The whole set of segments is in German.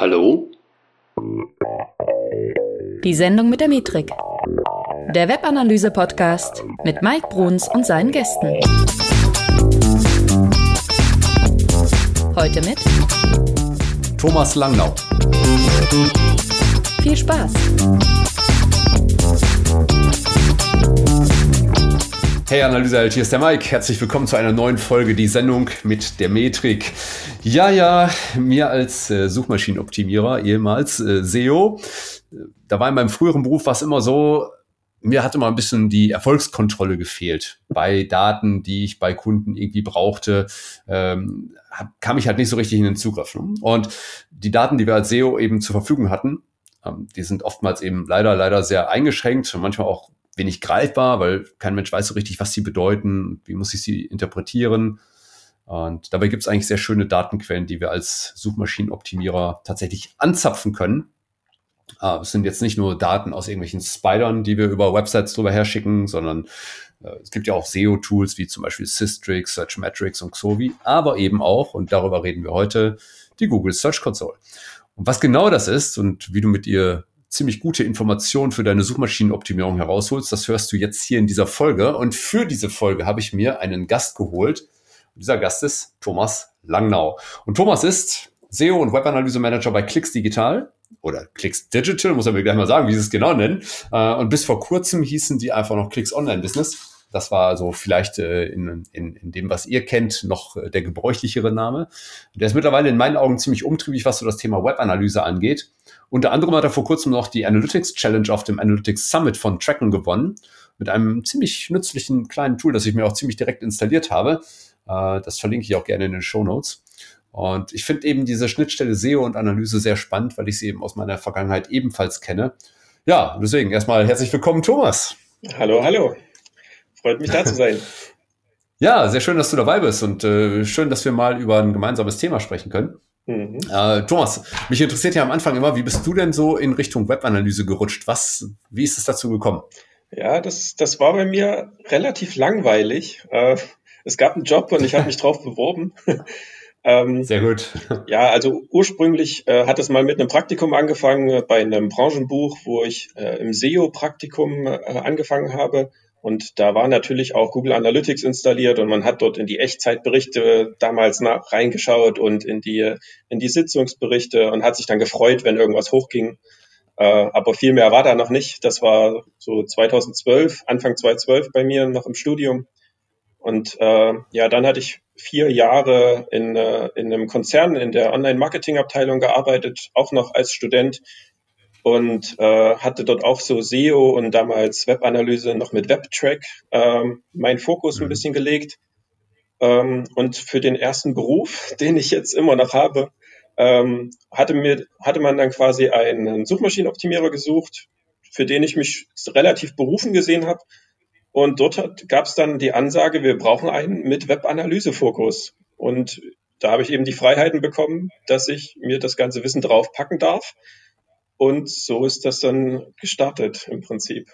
Hallo? Die Sendung mit der Metrik. Der Webanalyse-Podcast mit Mike Bruns und seinen Gästen. Heute mit Thomas Langnau. Viel Spaß! Hey Analyseheld, hier ist der Mike. Herzlich willkommen zu einer neuen Folge, die Sendung mit der Metrik. Ja, ja, mir als äh, Suchmaschinenoptimierer, ehemals äh, SEO, da war in meinem früheren Beruf was immer so, mir hat immer ein bisschen die Erfolgskontrolle gefehlt. Bei Daten, die ich bei Kunden irgendwie brauchte, ähm, kam ich halt nicht so richtig in den Zugriff. Ne? Und die Daten, die wir als SEO eben zur Verfügung hatten, ähm, die sind oftmals eben leider, leider sehr eingeschränkt und manchmal auch wenig greifbar, weil kein Mensch weiß so richtig, was sie bedeuten, wie muss ich sie interpretieren. Und dabei gibt es eigentlich sehr schöne Datenquellen, die wir als Suchmaschinenoptimierer tatsächlich anzapfen können. Uh, es sind jetzt nicht nur Daten aus irgendwelchen Spidern, die wir über Websites drüber herschicken, sondern uh, es gibt ja auch SEO-Tools wie zum Beispiel Systrix, Searchmetrics und Xovi, aber eben auch, und darüber reden wir heute, die Google Search Console. Und was genau das ist und wie du mit ihr ziemlich gute Informationen für deine Suchmaschinenoptimierung herausholst. Das hörst du jetzt hier in dieser Folge. Und für diese Folge habe ich mir einen Gast geholt. Dieser Gast ist Thomas Langnau. Und Thomas ist SEO und Webanalyse Manager bei Clicks Digital oder Clicks Digital, muss er mir gleich mal sagen, wie sie es genau nennen. Äh, und bis vor kurzem hießen die einfach noch Clicks Online Business. Das war so vielleicht äh, in, in, in dem, was ihr kennt, noch äh, der gebräuchlichere Name. Der ist mittlerweile in meinen Augen ziemlich umtriebig, was so das Thema Webanalyse angeht. Unter anderem hat er vor kurzem noch die Analytics Challenge auf dem Analytics Summit von Tracken gewonnen. Mit einem ziemlich nützlichen kleinen Tool, das ich mir auch ziemlich direkt installiert habe. Äh, das verlinke ich auch gerne in den Show Notes. Und ich finde eben diese Schnittstelle SEO und Analyse sehr spannend, weil ich sie eben aus meiner Vergangenheit ebenfalls kenne. Ja, deswegen erstmal herzlich willkommen, Thomas. Hallo, hallo. Freut mich da zu sein. Ja, sehr schön, dass du dabei bist und äh, schön, dass wir mal über ein gemeinsames Thema sprechen können. Mhm. Äh, Thomas, mich interessiert ja am Anfang immer, wie bist du denn so in Richtung Webanalyse gerutscht? Was, wie ist es dazu gekommen? Ja, das, das war bei mir relativ langweilig. Äh, es gab einen Job und ich habe mich drauf beworben. ähm, Sehr gut. Ja, also ursprünglich äh, hat es mal mit einem Praktikum angefangen äh, bei einem Branchenbuch, wo ich äh, im SEO-Praktikum äh, angefangen habe und da war natürlich auch Google Analytics installiert und man hat dort in die Echtzeitberichte damals nach, reingeschaut und in die, in die Sitzungsberichte und hat sich dann gefreut, wenn irgendwas hochging. Äh, aber viel mehr war da noch nicht. Das war so 2012, Anfang 2012 bei mir noch im Studium. Und äh, ja, dann hatte ich vier Jahre in, äh, in einem Konzern in der Online-Marketing-Abteilung gearbeitet, auch noch als Student und äh, hatte dort auch so SEO und damals Webanalyse noch mit WebTrack ähm, meinen Fokus mhm. ein bisschen gelegt. Ähm, und für den ersten Beruf, den ich jetzt immer noch habe, ähm, hatte, mir, hatte man dann quasi einen Suchmaschinenoptimierer gesucht, für den ich mich relativ berufen gesehen habe. Und dort gab es dann die Ansage, wir brauchen einen mit Webanalyse-Fokus. Und da habe ich eben die Freiheiten bekommen, dass ich mir das ganze Wissen draufpacken darf und so ist das dann gestartet im Prinzip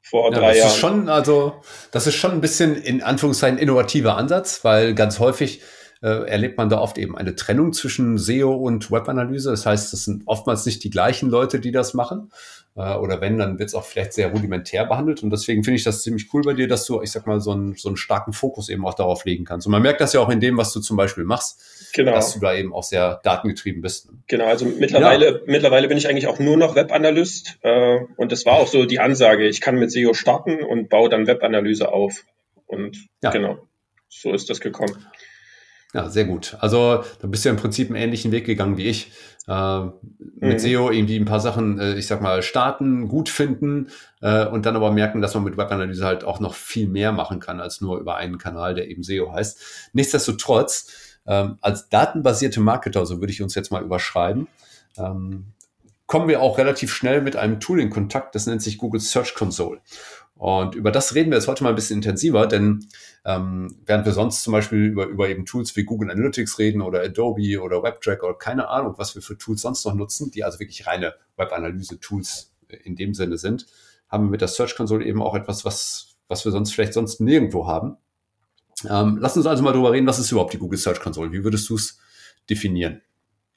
vor ja, drei das Jahren. Ist schon, also, das ist schon ein bisschen in Anführungszeichen innovativer Ansatz, weil ganz häufig äh, erlebt man da oft eben eine Trennung zwischen SEO und Webanalyse. Das heißt, das sind oftmals nicht die gleichen Leute, die das machen. Äh, oder wenn, dann wird es auch vielleicht sehr rudimentär behandelt. Und deswegen finde ich das ziemlich cool bei dir, dass du, ich sag mal, so einen, so einen starken Fokus eben auch darauf legen kannst. Und man merkt das ja auch in dem, was du zum Beispiel machst genau. dass du da eben auch sehr datengetrieben bist. Genau, also mittlerweile, ja. mittlerweile bin ich eigentlich auch nur noch Webanalyst äh, und das war auch so die Ansage, ich kann mit SEO starten und baue dann Webanalyse auf. Und ja. genau, so ist das gekommen. Ja, sehr gut. Also da bist du ja im Prinzip einen ähnlichen Weg gegangen wie ich. Äh, mit mhm. SEO irgendwie ein paar Sachen, äh, ich sag mal, starten, gut finden äh, und dann aber merken, dass man mit Webanalyse halt auch noch viel mehr machen kann als nur über einen Kanal, der eben SEO heißt. Nichtsdestotrotz ähm, als datenbasierte Marketer, so würde ich uns jetzt mal überschreiben, ähm, kommen wir auch relativ schnell mit einem Tool in Kontakt, das nennt sich Google Search Console. Und über das reden wir jetzt heute mal ein bisschen intensiver, denn ähm, während wir sonst zum Beispiel über, über eben Tools wie Google Analytics reden oder Adobe oder WebTrack oder keine Ahnung, was wir für Tools sonst noch nutzen, die also wirklich reine Webanalyse-Tools in dem Sinne sind, haben wir mit der Search Console eben auch etwas, was, was wir sonst vielleicht sonst nirgendwo haben. Ähm, lass uns also mal darüber reden, was ist überhaupt die Google Search Console? Wie würdest du es definieren?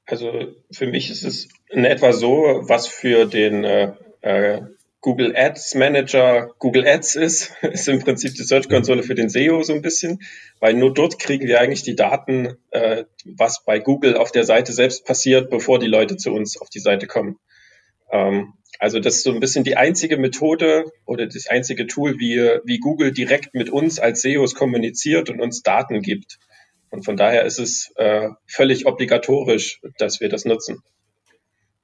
Also für mich ist es in etwa so, was für den äh, äh Google Ads Manager Google Ads ist, ist im Prinzip die Search Konsole für den SEO so ein bisschen, weil nur dort kriegen wir eigentlich die Daten, äh, was bei Google auf der Seite selbst passiert, bevor die Leute zu uns auf die Seite kommen. Ähm, also das ist so ein bisschen die einzige Methode oder das einzige Tool, wie, wie Google direkt mit uns als SEOs kommuniziert und uns Daten gibt. Und von daher ist es äh, völlig obligatorisch, dass wir das nutzen.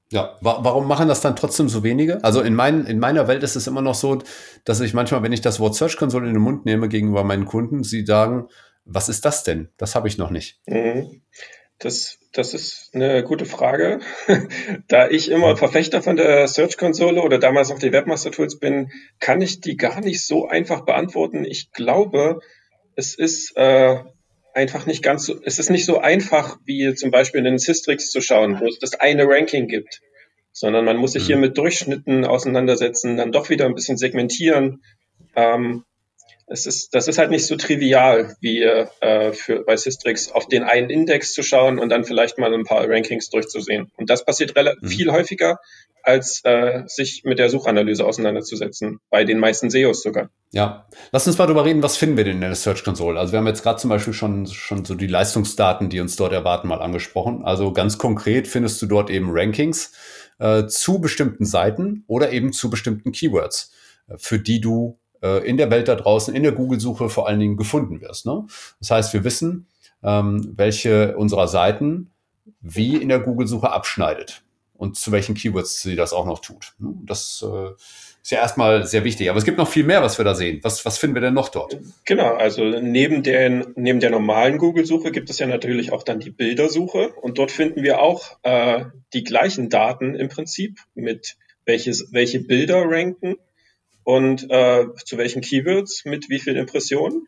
Ja, wa warum machen das dann trotzdem so wenige? Also in, mein, in meiner Welt ist es immer noch so, dass ich manchmal, wenn ich das Wort Search Console in den Mund nehme gegenüber meinen Kunden, sie sagen, was ist das denn? Das habe ich noch nicht. Mhm. Das, das ist eine gute Frage. da ich immer Verfechter von der Search Konsole oder damals auch die Webmaster Tools bin, kann ich die gar nicht so einfach beantworten. Ich glaube, es ist äh, einfach nicht ganz so, es ist nicht so einfach, wie zum Beispiel in den Systrix zu schauen, wo es das eine Ranking gibt, sondern man muss sich hier mhm. mit Durchschnitten auseinandersetzen, dann doch wieder ein bisschen segmentieren. Ähm, es ist, das ist halt nicht so trivial, wie äh, für, bei Systrix auf den einen Index zu schauen und dann vielleicht mal ein paar Rankings durchzusehen. Und das passiert mhm. viel häufiger, als äh, sich mit der Suchanalyse auseinanderzusetzen, bei den meisten SEOs sogar. Ja, lass uns mal darüber reden, was finden wir denn in der Search Console? Also wir haben jetzt gerade zum Beispiel schon, schon so die Leistungsdaten, die uns dort erwarten, mal angesprochen. Also ganz konkret findest du dort eben Rankings äh, zu bestimmten Seiten oder eben zu bestimmten Keywords, äh, für die du in der Welt da draußen, in der Google-Suche vor allen Dingen gefunden wirst. Ne? Das heißt, wir wissen, ähm, welche unserer Seiten wie in der Google-Suche abschneidet und zu welchen Keywords sie das auch noch tut. Ne? Das äh, ist ja erstmal sehr wichtig. Aber es gibt noch viel mehr, was wir da sehen. Was, was finden wir denn noch dort? Genau, also neben der, neben der normalen Google-Suche gibt es ja natürlich auch dann die Bildersuche. Und dort finden wir auch äh, die gleichen Daten im Prinzip mit welches, welche Bilder ranken und äh, zu welchen Keywords mit wie viel Impressionen.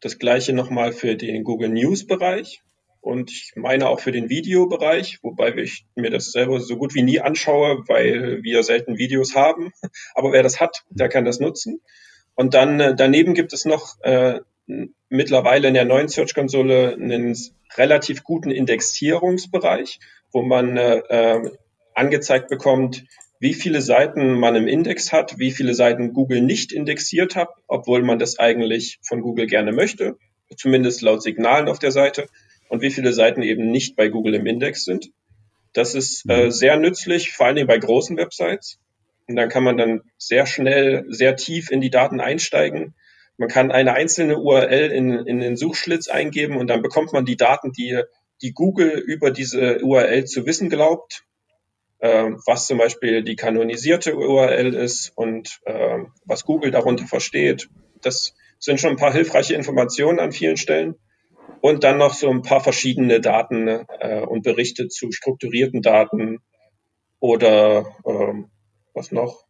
Das gleiche nochmal für den Google News Bereich und ich meine auch für den Videobereich, wobei ich mir das selber so gut wie nie anschaue, weil wir selten Videos haben. Aber wer das hat, der kann das nutzen. Und dann äh, daneben gibt es noch äh, mittlerweile in der neuen Search-Konsole einen relativ guten Indexierungsbereich, wo man äh, äh angezeigt bekommt, wie viele Seiten man im Index hat, wie viele Seiten Google nicht indexiert hat, obwohl man das eigentlich von Google gerne möchte, zumindest laut Signalen auf der Seite, und wie viele Seiten eben nicht bei Google im Index sind. Das ist äh, mhm. sehr nützlich, vor allen Dingen bei großen Websites. Und dann kann man dann sehr schnell, sehr tief in die Daten einsteigen. Man kann eine einzelne URL in, in den Suchschlitz eingeben und dann bekommt man die Daten, die, die Google über diese URL zu wissen glaubt was zum Beispiel die kanonisierte URL ist und äh, was Google darunter versteht. Das sind schon ein paar hilfreiche Informationen an vielen Stellen. Und dann noch so ein paar verschiedene Daten äh, und Berichte zu strukturierten Daten oder ähm, was noch?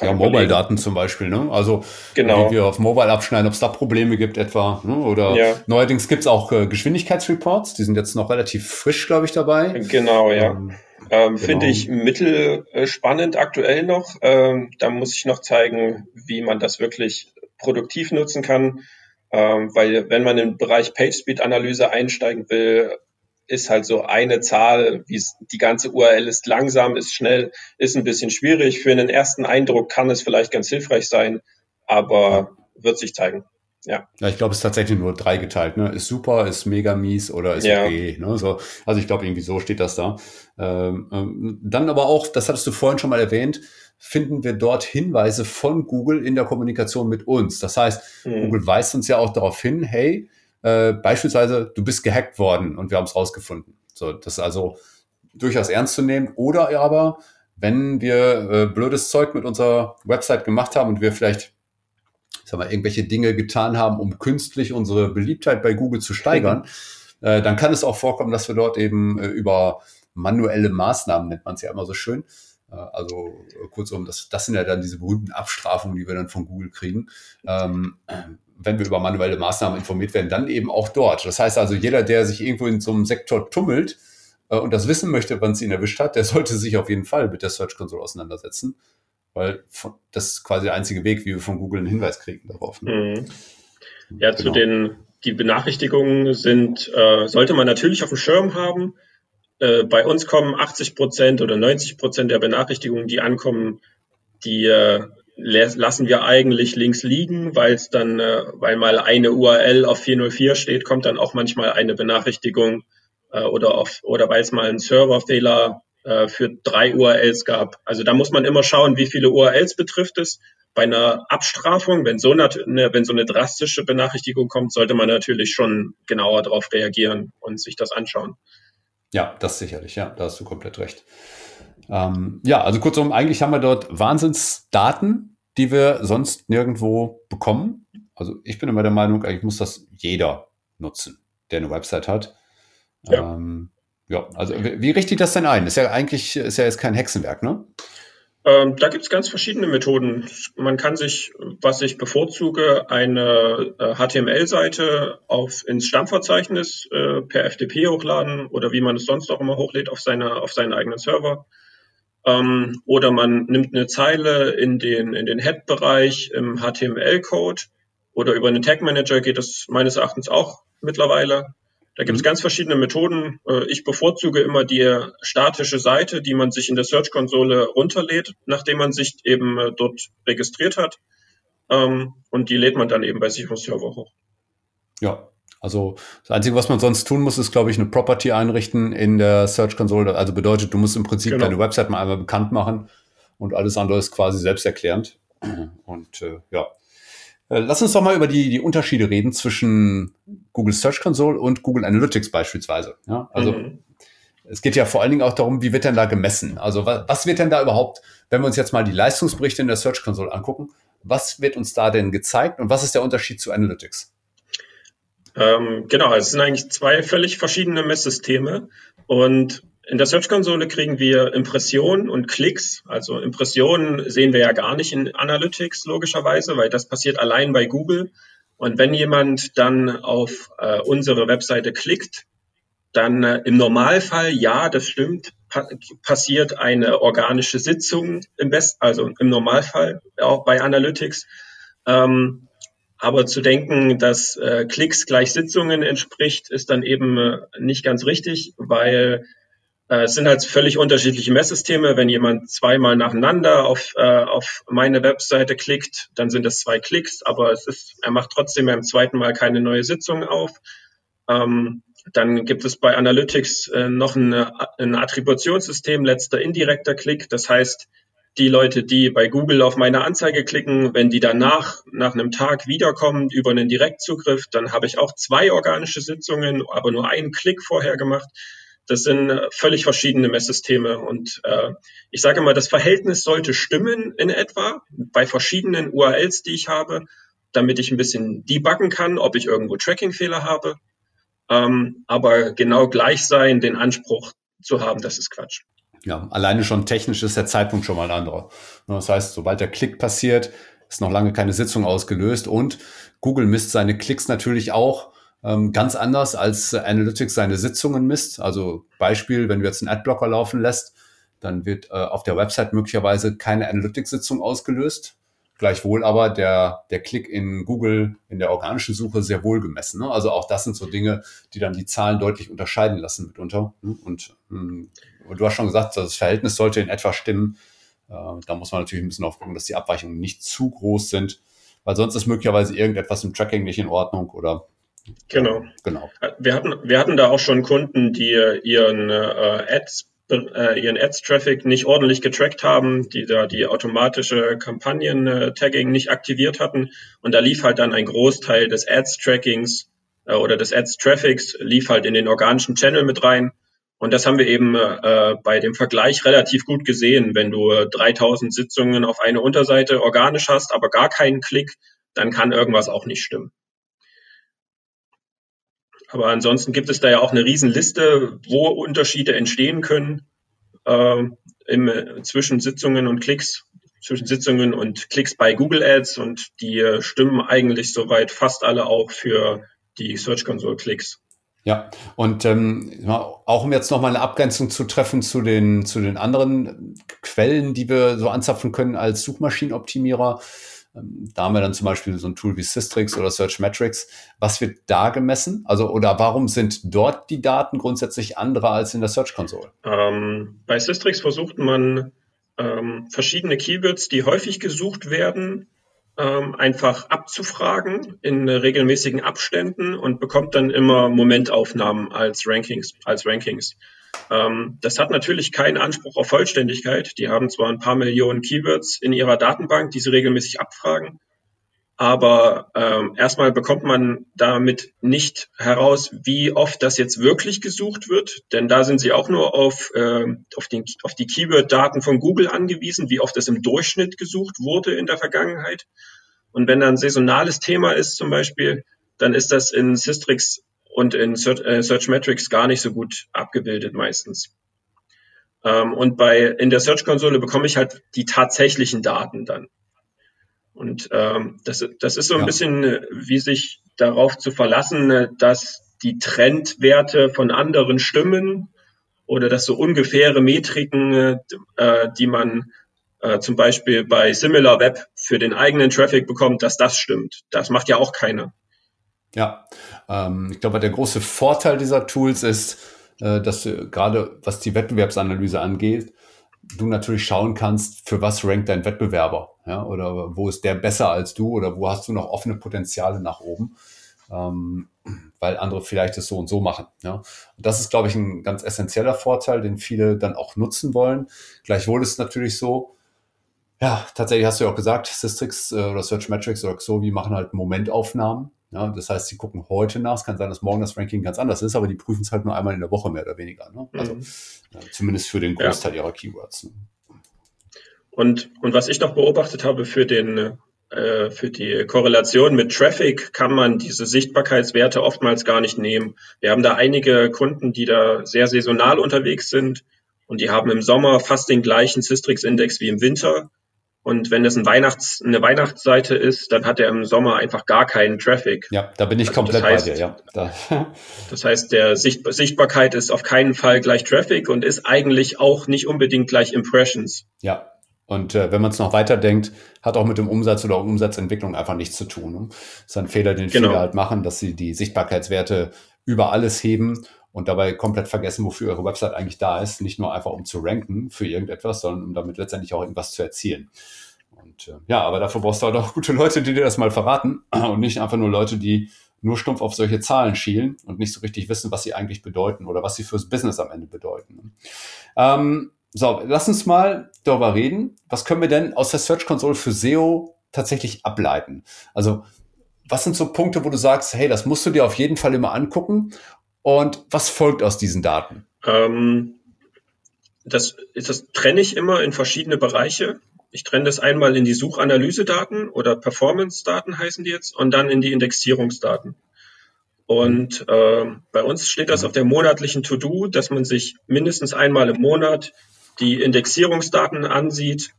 ja, Mobile-Daten zum Beispiel, ne? Also genau. wie wir auf Mobile abschneiden, ob es da Probleme gibt etwa. Ne? Oder ja. neuerdings gibt es auch äh, Geschwindigkeitsreports, die sind jetzt noch relativ frisch, glaube ich, dabei. Genau, ja. Ähm, ähm, genau. Finde ich mittelspannend aktuell noch. Ähm, da muss ich noch zeigen, wie man das wirklich produktiv nutzen kann. Ähm, weil wenn man im Bereich PageSpeed-Analyse einsteigen will, ist halt so eine Zahl, wie die ganze URL ist langsam, ist schnell, ist ein bisschen schwierig. Für einen ersten Eindruck kann es vielleicht ganz hilfreich sein, aber wird sich zeigen. Ja. ja, ich glaube, es ist tatsächlich nur drei geteilt. Ne? Ist super, ist mega mies oder ist ja. okay. Ne? So, also ich glaube, irgendwie so steht das da. Ähm, ähm, dann aber auch, das hattest du vorhin schon mal erwähnt, finden wir dort Hinweise von Google in der Kommunikation mit uns. Das heißt, mhm. Google weist uns ja auch darauf hin, hey, äh, beispielsweise, du bist gehackt worden und wir haben es rausgefunden. So, das ist also durchaus ernst zu nehmen. Oder aber, wenn wir äh, blödes Zeug mit unserer Website gemacht haben und wir vielleicht ich sag mal, irgendwelche Dinge getan haben, um künstlich unsere Beliebtheit bei Google zu steigern, äh, dann kann es auch vorkommen, dass wir dort eben äh, über manuelle Maßnahmen, nennt man es ja immer so schön, äh, also äh, kurzum, das, das sind ja dann diese berühmten Abstrafungen, die wir dann von Google kriegen. Ähm, wenn wir über manuelle Maßnahmen informiert werden, dann eben auch dort. Das heißt also, jeder, der sich irgendwo in so einem Sektor tummelt äh, und das wissen möchte, wann es ihn erwischt hat, der sollte sich auf jeden Fall mit der Search Console auseinandersetzen weil das ist quasi der einzige Weg, wie wir von Google einen Hinweis kriegen darauf. Ne? Mhm. Ja, genau. zu den die Benachrichtigungen sind, äh, sollte man natürlich auf dem Schirm haben. äh, bei uns kommen 80 Prozent oder 90 Prozent der Benachrichtigungen, die ankommen, die äh, lassen wir eigentlich links liegen, weil es dann, äh, weil mal eine URL auf 404 steht, kommt dann auch manchmal eine Benachrichtigung äh, oder auf, oder weil es mal einen Serverfehler äh, für drei URLs gab. Also da muss man immer schauen, wie viele URLs betrifft es. Bei einer Abstrafung, wenn so eine, wenn so eine drastische Benachrichtigung kommt, sollte man natürlich schon genauer darauf reagieren und sich das anschauen. Ja, das sicherlich, ja, da hast du komplett recht. Ähm, ja, also kurzum, eigentlich haben wir dort Wahnsinnsdaten, die wir sonst nirgendwo bekommen. Also ich bin immer der Meinung, eigentlich muss das jeder nutzen, der eine Website hat. Ja, ähm, ja also wie, wie richte ich das denn ein? Ist ja eigentlich ist ja jetzt kein Hexenwerk, ne? Ähm, da gibt es ganz verschiedene Methoden. Man kann sich, was ich bevorzuge, eine äh, HTML-Seite auf ins Stammverzeichnis äh, per FTP hochladen oder wie man es sonst auch immer hochlädt auf seine auf seinen eigenen Server. Ähm, oder man nimmt eine Zeile in den, in den Head-Bereich im HTML-Code oder über einen Tag-Manager geht das meines Erachtens auch mittlerweile. Da gibt es mhm. ganz verschiedene Methoden. Äh, ich bevorzuge immer die statische Seite, die man sich in der Search-Konsole runterlädt, nachdem man sich eben äh, dort registriert hat. Ähm, und die lädt man dann eben bei sich auf Server hoch. Ja, also das Einzige, was man sonst tun muss, ist, glaube ich, eine Property einrichten in der Search Console. Also bedeutet, du musst im Prinzip genau. deine Website mal einmal bekannt machen und alles andere ist quasi selbsterklärend. Und äh, ja. Äh, lass uns doch mal über die, die Unterschiede reden zwischen Google Search Console und Google Analytics beispielsweise. Ja, also mhm. es geht ja vor allen Dingen auch darum, wie wird denn da gemessen? Also was, was wird denn da überhaupt, wenn wir uns jetzt mal die Leistungsberichte in der Search Console angucken, was wird uns da denn gezeigt und was ist der Unterschied zu Analytics? Ähm, genau, es sind eigentlich zwei völlig verschiedene Messsysteme und in der Search-Konsole kriegen wir Impressionen und Klicks. Also Impressionen sehen wir ja gar nicht in Analytics logischerweise, weil das passiert allein bei Google. Und wenn jemand dann auf äh, unsere Webseite klickt, dann äh, im Normalfall, ja, das stimmt, pa passiert eine organische Sitzung im Best, also im Normalfall auch bei Analytics. Ähm, aber zu denken, dass äh, Klicks gleich Sitzungen entspricht, ist dann eben äh, nicht ganz richtig, weil es sind halt völlig unterschiedliche Messsysteme. Wenn jemand zweimal nacheinander auf, äh, auf meine Webseite klickt, dann sind das zwei Klicks, aber es ist, er macht trotzdem beim zweiten Mal keine neue Sitzung auf. Ähm, dann gibt es bei Analytics äh, noch eine, ein Attributionssystem, letzter indirekter Klick. Das heißt, die Leute, die bei Google auf meine Anzeige klicken, wenn die danach nach einem Tag wiederkommen über einen Direktzugriff, dann habe ich auch zwei organische Sitzungen, aber nur einen Klick vorher gemacht. Das sind äh, völlig verschiedene Messsysteme und äh, ich sage mal, das Verhältnis sollte stimmen in etwa bei verschiedenen URLs, die ich habe, damit ich ein bisschen debuggen kann, ob ich irgendwo Tracking-Fehler habe. Ähm, aber genau gleich sein, den Anspruch zu haben, das ist Quatsch ja, alleine schon technisch ist der Zeitpunkt schon mal ein anderer. Das heißt, sobald der Klick passiert, ist noch lange keine Sitzung ausgelöst und Google misst seine Klicks natürlich auch ganz anders als Analytics seine Sitzungen misst. Also Beispiel, wenn du jetzt einen Adblocker laufen lässt, dann wird äh, auf der Website möglicherweise keine Analytics-Sitzung ausgelöst. Gleichwohl aber der, der Klick in Google in der organischen Suche sehr wohl gemessen. Ne? Also auch das sind so Dinge, die dann die Zahlen deutlich unterscheiden lassen mitunter. Ne? Und mh, hm, und du hast schon gesagt, das Verhältnis sollte in etwa stimmen. Äh, da muss man natürlich ein bisschen aufgucken, dass die Abweichungen nicht zu groß sind, weil sonst ist möglicherweise irgendetwas im Tracking nicht in Ordnung oder Genau. genau. Wir hatten, wir hatten da auch schon Kunden, die ihren äh, Ads äh, ihren Ads-Traffic nicht ordentlich getrackt haben, die da die automatische Kampagnen-Tagging nicht aktiviert hatten. Und da lief halt dann ein Großteil des Ads-Trackings äh, oder des Ads-Traffics lief halt in den organischen Channel mit rein. Und das haben wir eben äh, bei dem Vergleich relativ gut gesehen. Wenn du 3000 Sitzungen auf eine Unterseite organisch hast, aber gar keinen Klick, dann kann irgendwas auch nicht stimmen. Aber ansonsten gibt es da ja auch eine Riesenliste, wo Unterschiede entstehen können äh, im, zwischen Sitzungen und Klicks, zwischen Sitzungen und Klicks bei Google Ads und die stimmen eigentlich soweit fast alle auch für die Search Console Klicks. Ja, und ähm, auch um jetzt nochmal eine Abgrenzung zu treffen zu den, zu den anderen Quellen, die wir so anzapfen können als Suchmaschinenoptimierer. Ähm, da haben wir dann zum Beispiel so ein Tool wie Systrix oder Searchmetrics. Was wird da gemessen? Also, oder warum sind dort die Daten grundsätzlich andere als in der Search Console? Ähm, bei Systrix versucht man ähm, verschiedene Keywords, die häufig gesucht werden, ähm, einfach abzufragen in regelmäßigen Abständen und bekommt dann immer Momentaufnahmen als Rankings. Als Rankings. Ähm, das hat natürlich keinen Anspruch auf Vollständigkeit. Die haben zwar ein paar Millionen Keywords in ihrer Datenbank, die sie regelmäßig abfragen, aber ähm, erstmal bekommt man damit nicht heraus, wie oft das jetzt wirklich gesucht wird, denn da sind sie auch nur auf, äh, auf, den, auf die Keyword-Daten von Google angewiesen, wie oft es im Durchschnitt gesucht wurde in der Vergangenheit. Und wenn da ein saisonales Thema ist zum Beispiel, dann ist das in Systrix und in Search, äh, Searchmetrics gar nicht so gut abgebildet meistens. Ähm, und bei in der Search-Konsole bekomme ich halt die tatsächlichen Daten dann. Und ähm, das, das ist so ein ja. bisschen äh, wie sich darauf zu verlassen, äh, dass die Trendwerte von anderen stimmen oder dass so ungefähre Metriken, äh, die man äh, zum Beispiel bei SimilarWeb für den eigenen Traffic bekommt, dass das stimmt. Das macht ja auch keiner. Ja, ähm, ich glaube, der große Vorteil dieser Tools ist, äh, dass äh, gerade was die Wettbewerbsanalyse angeht, du natürlich schauen kannst, für was rankt dein Wettbewerber, ja, oder wo ist der besser als du oder wo hast du noch offene Potenziale nach oben, ähm, weil andere vielleicht es so und so machen, ja. Und das ist, glaube ich, ein ganz essentieller Vorteil, den viele dann auch nutzen wollen. Gleichwohl ist es natürlich so, ja, tatsächlich hast du ja auch gesagt, Systrix äh, oder Searchmetrics oder Xovi machen halt Momentaufnahmen. Ja, das heißt, sie gucken heute nach. Es kann sein, dass morgen das Ranking ganz anders ist, aber die prüfen es halt nur einmal in der Woche mehr oder weniger. Ne? Also mhm. ja, zumindest für den Großteil ja. ihrer Keywords. Ne? Und, und was ich noch beobachtet habe für den äh, für die Korrelation mit Traffic kann man diese Sichtbarkeitswerte oftmals gar nicht nehmen. Wir haben da einige Kunden, die da sehr saisonal unterwegs sind und die haben im Sommer fast den gleichen Systrix-Index wie im Winter. Und wenn es ein Weihnachts-, eine Weihnachtsseite ist, dann hat er im Sommer einfach gar keinen Traffic. Ja, da bin ich also komplett das heißt, bei dir, ja. Da. Das heißt, der Sicht Sichtbarkeit ist auf keinen Fall gleich Traffic und ist eigentlich auch nicht unbedingt gleich Impressions. Ja. Und äh, wenn man es noch weiterdenkt, hat auch mit dem Umsatz oder Umsatzentwicklung einfach nichts zu tun. Ne? Das ist ein Fehler, den genau. viele halt machen, dass sie die Sichtbarkeitswerte über alles heben und dabei komplett vergessen, wofür ihre Website eigentlich da ist. Nicht nur einfach, um zu ranken für irgendetwas, sondern um damit letztendlich auch irgendwas zu erzielen. Und äh, ja, aber dafür brauchst du halt auch gute Leute, die dir das mal verraten und nicht einfach nur Leute, die nur stumpf auf solche Zahlen schielen und nicht so richtig wissen, was sie eigentlich bedeuten oder was sie fürs Business am Ende bedeuten. Ähm, so, lass uns mal darüber reden. Was können wir denn aus der Search Console für SEO tatsächlich ableiten? Also, was sind so Punkte, wo du sagst, hey, das musst du dir auf jeden Fall immer angucken und was folgt aus diesen Daten? Ähm, das, das trenne ich immer in verschiedene Bereiche. Ich trenne das einmal in die Suchanalysedaten oder Performance-Daten heißen die jetzt und dann in die Indexierungsdaten. Und äh, bei uns steht das auf der monatlichen To-Do, dass man sich mindestens einmal im Monat die Indexierungsdaten ansieht,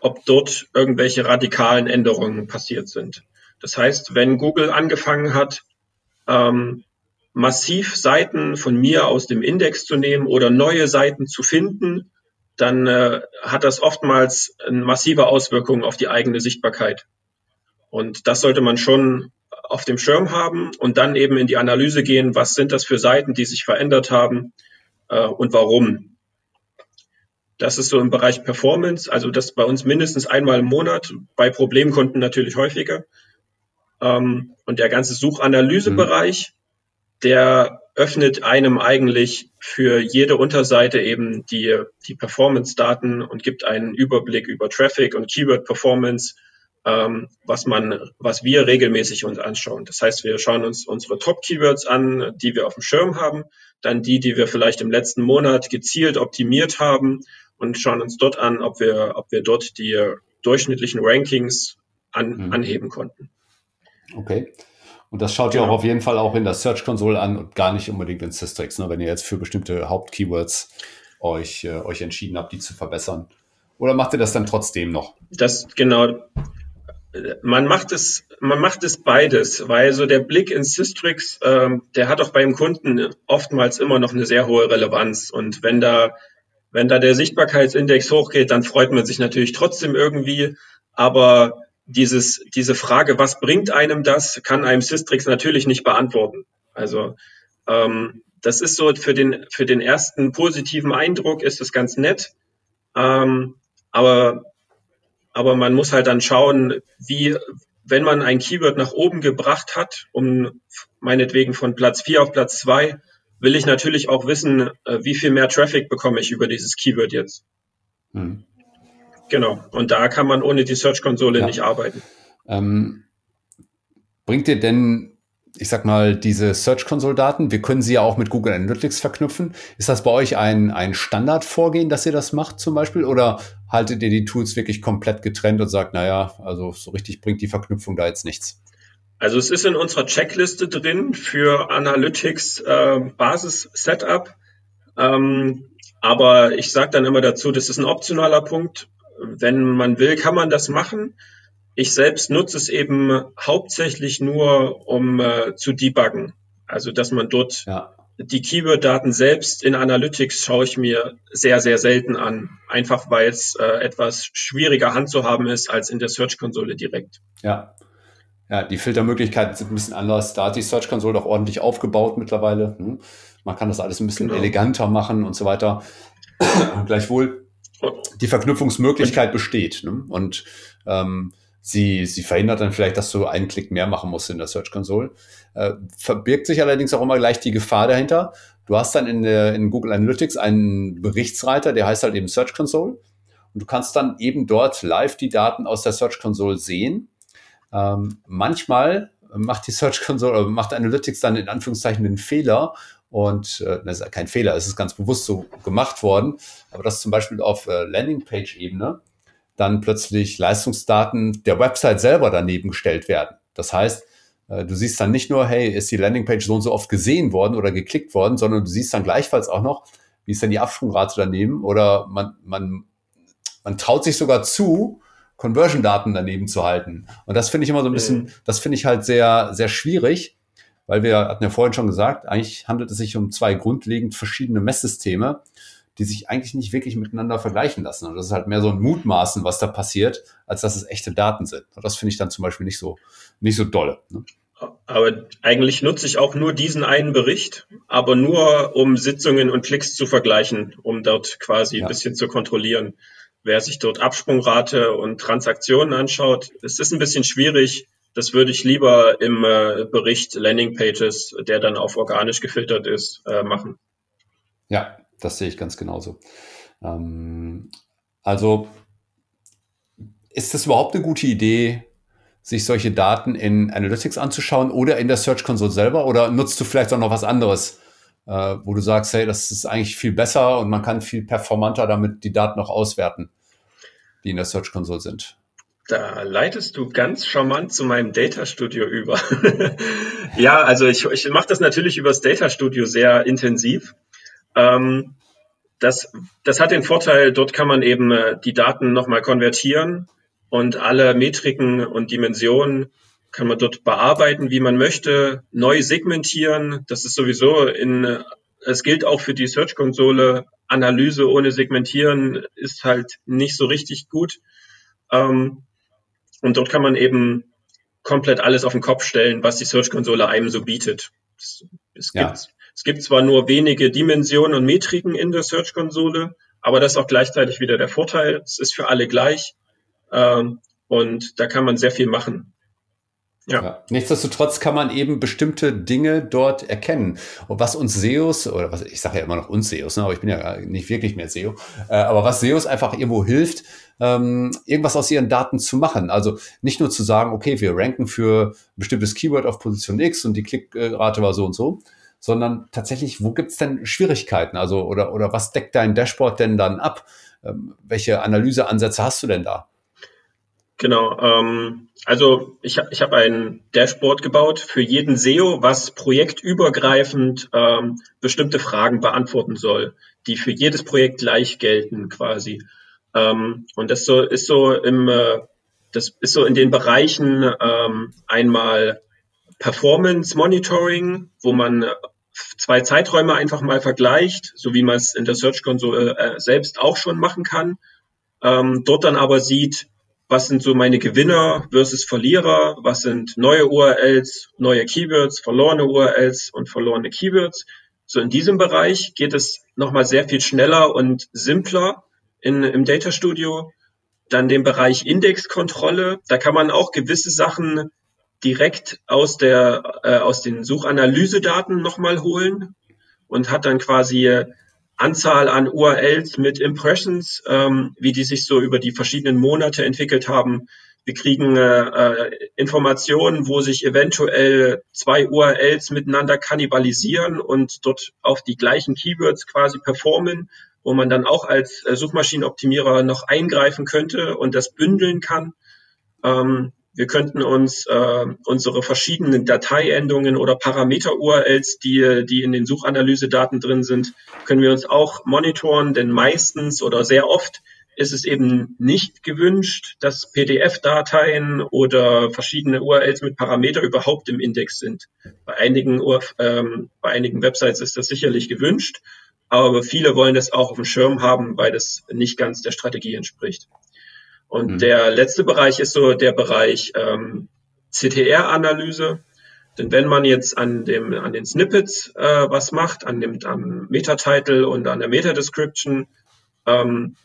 ob dort irgendwelche radikalen Änderungen passiert sind. Das heißt, wenn Google angefangen hat, ähm, massiv Seiten von mir aus dem Index zu nehmen oder neue Seiten zu finden, dann äh, hat das oftmals eine massive Auswirkungen auf die eigene Sichtbarkeit. Und das sollte man schon auf dem Schirm haben und dann eben in die Analyse gehen, was sind das für Seiten, die sich verändert haben äh, und warum. Das ist so im Bereich Performance, also das bei uns mindestens einmal im Monat, bei Problemkunden natürlich häufiger. Ähm, und der ganze Suchanalysebereich, der öffnet einem eigentlich für jede Unterseite eben die, die Performance-Daten und gibt einen Überblick über Traffic und Keyword-Performance, ähm, was man, was wir regelmäßig uns anschauen. Das heißt, wir schauen uns unsere Top-Keywords an, die wir auf dem Schirm haben, dann die, die wir vielleicht im letzten Monat gezielt optimiert haben und schauen uns dort an, ob wir, ob wir dort die durchschnittlichen Rankings an, mhm. anheben konnten. Okay. Und das schaut genau. ihr auch auf jeden Fall auch in der Search Console an und gar nicht unbedingt in Systrix, ne, wenn ihr jetzt für bestimmte Hauptkeywords euch, äh, euch entschieden habt, die zu verbessern. Oder macht ihr das dann trotzdem noch? Das genau. Man macht es, man macht es beides, weil so der Blick in Systrix, ähm, der hat auch beim Kunden oftmals immer noch eine sehr hohe Relevanz. Und wenn da, wenn da der Sichtbarkeitsindex hochgeht, dann freut man sich natürlich trotzdem irgendwie. Aber dieses, diese Frage, was bringt einem das, kann einem Systrix natürlich nicht beantworten. Also ähm, das ist so für den, für den ersten positiven Eindruck ist es ganz nett. Ähm, aber, aber man muss halt dann schauen, wie, wenn man ein Keyword nach oben gebracht hat, um meinetwegen von Platz 4 auf Platz 2, will ich natürlich auch wissen, äh, wie viel mehr Traffic bekomme ich über dieses Keyword jetzt. Hm. Genau. Und da kann man ohne die Search-Konsole ja. nicht arbeiten. Ähm, bringt dir denn ich sag mal, diese Search-Console-Daten, wir können sie ja auch mit Google Analytics verknüpfen. Ist das bei euch ein, ein Standardvorgehen, dass ihr das macht zum Beispiel? Oder haltet ihr die Tools wirklich komplett getrennt und sagt, naja, also so richtig bringt die Verknüpfung da jetzt nichts? Also es ist in unserer Checkliste drin für Analytics äh, Basis-Setup. Ähm, aber ich sage dann immer dazu, das ist ein optionaler Punkt. Wenn man will, kann man das machen. Ich selbst nutze es eben hauptsächlich nur, um äh, zu debuggen. Also, dass man dort ja. die Keyword-Daten selbst in Analytics schaue ich mir sehr, sehr selten an. Einfach weil es äh, etwas schwieriger handzuhaben ist als in der Search-Konsole direkt. Ja. Ja, die Filtermöglichkeiten sind ein bisschen anders. Da hat die Search Console auch ordentlich aufgebaut mittlerweile. Hm. Man kann das alles ein bisschen genau. eleganter machen und so weiter. Gleichwohl, die Verknüpfungsmöglichkeit besteht. Ne? Und ähm, Sie, sie verhindert dann vielleicht, dass du einen Klick mehr machen musst in der Search Console. Äh, verbirgt sich allerdings auch immer gleich die Gefahr dahinter. Du hast dann in, der, in Google Analytics einen Berichtsreiter, der heißt halt eben Search Console. Und du kannst dann eben dort live die Daten aus der Search Console sehen. Ähm, manchmal macht die Search Console oder macht Analytics dann in Anführungszeichen den Fehler und äh, das ist kein Fehler, es ist ganz bewusst so gemacht worden, aber das zum Beispiel auf äh, Landingpage-Ebene dann plötzlich Leistungsdaten der Website selber daneben gestellt werden. Das heißt, äh, du siehst dann nicht nur, hey, ist die Landingpage so und so oft gesehen worden oder geklickt worden, sondern du siehst dann gleichfalls auch noch, wie ist denn die Absprungrate daneben oder man, man, man traut sich sogar zu, Conversion-Daten daneben zu halten. Und das finde ich immer so ein bisschen, mhm. das finde ich halt sehr, sehr schwierig, weil wir hatten ja vorhin schon gesagt, eigentlich handelt es sich um zwei grundlegend verschiedene Messsysteme die sich eigentlich nicht wirklich miteinander vergleichen lassen. Und das ist halt mehr so ein Mutmaßen, was da passiert, als dass es echte Daten sind. Und das finde ich dann zum Beispiel nicht so, nicht so dolle. Ne? Aber eigentlich nutze ich auch nur diesen einen Bericht, aber nur um Sitzungen und Klicks zu vergleichen, um dort quasi ja. ein bisschen zu kontrollieren. Wer sich dort Absprungrate und Transaktionen anschaut, es ist ein bisschen schwierig. Das würde ich lieber im äh, Bericht Landing Pages, der dann auf organisch gefiltert ist, äh, machen. Ja, das sehe ich ganz genauso. Ähm, also ist das überhaupt eine gute Idee, sich solche Daten in Analytics anzuschauen oder in der Search Console selber? Oder nutzt du vielleicht auch noch was anderes, äh, wo du sagst, hey, das ist eigentlich viel besser und man kann viel performanter damit die Daten noch auswerten, die in der Search Console sind? Da leitest du ganz charmant zu meinem Data Studio über. ja, also ich, ich mache das natürlich übers Data Studio sehr intensiv. Ähm, das, das hat den Vorteil, dort kann man eben äh, die Daten nochmal konvertieren und alle Metriken und Dimensionen kann man dort bearbeiten, wie man möchte, neu segmentieren. Das ist sowieso in, äh, es gilt auch für die Search-Konsole. Analyse ohne Segmentieren ist halt nicht so richtig gut. Ähm, und dort kann man eben komplett alles auf den Kopf stellen, was die Search-Konsole einem so bietet. Es, es ja. gibt es gibt zwar nur wenige Dimensionen und Metriken in der Search-Konsole, aber das ist auch gleichzeitig wieder der Vorteil. Es ist für alle gleich ähm, und da kann man sehr viel machen. Ja. ja. Nichtsdestotrotz kann man eben bestimmte Dinge dort erkennen. Und was uns SEOs, oder was, ich sage ja immer noch uns SEOs, ne, aber ich bin ja nicht wirklich mehr SEO, äh, aber was SEOs einfach irgendwo hilft, ähm, irgendwas aus ihren Daten zu machen. Also nicht nur zu sagen, okay, wir ranken für ein bestimmtes Keyword auf Position X und die Klickrate war so und so, sondern tatsächlich, wo gibt's denn Schwierigkeiten? Also, oder, oder was deckt dein Dashboard denn dann ab? Ähm, welche Analyseansätze hast du denn da? Genau, ähm, also ich, ich habe ein Dashboard gebaut für jeden SEO, was projektübergreifend ähm, bestimmte Fragen beantworten soll, die für jedes Projekt gleich gelten quasi. Ähm, und das so, ist so im, äh, das ist so in den Bereichen ähm, einmal Performance Monitoring, wo man zwei Zeiträume einfach mal vergleicht, so wie man es in der Search Console äh, selbst auch schon machen kann. Ähm, dort dann aber sieht, was sind so meine Gewinner versus Verlierer, was sind neue URLs, neue Keywords, verlorene URLs und verlorene Keywords. So in diesem Bereich geht es nochmal sehr viel schneller und simpler in, im Data Studio. Dann den Bereich Indexkontrolle. Da kann man auch gewisse Sachen direkt aus der äh, aus den Suchanalysedaten nochmal holen und hat dann quasi Anzahl an URLs mit Impressions, ähm, wie die sich so über die verschiedenen Monate entwickelt haben. Wir kriegen äh, äh, Informationen, wo sich eventuell zwei URLs miteinander kannibalisieren und dort auf die gleichen Keywords quasi performen, wo man dann auch als äh, Suchmaschinenoptimierer noch eingreifen könnte und das bündeln kann. Ähm, wir könnten uns äh, unsere verschiedenen Dateiendungen oder Parameter-URLs, die, die in den Suchanalysedaten drin sind, können wir uns auch monitoren, denn meistens oder sehr oft ist es eben nicht gewünscht, dass PDF-Dateien oder verschiedene URLs mit Parameter überhaupt im Index sind. Bei einigen, ähm, bei einigen Websites ist das sicherlich gewünscht, aber viele wollen das auch auf dem Schirm haben, weil das nicht ganz der Strategie entspricht. Und mhm. der letzte Bereich ist so der Bereich ähm, CTR-Analyse. Denn wenn man jetzt an dem an den Snippets äh, was macht, an dem am Meta-Title und an der Meta-Description, ähm,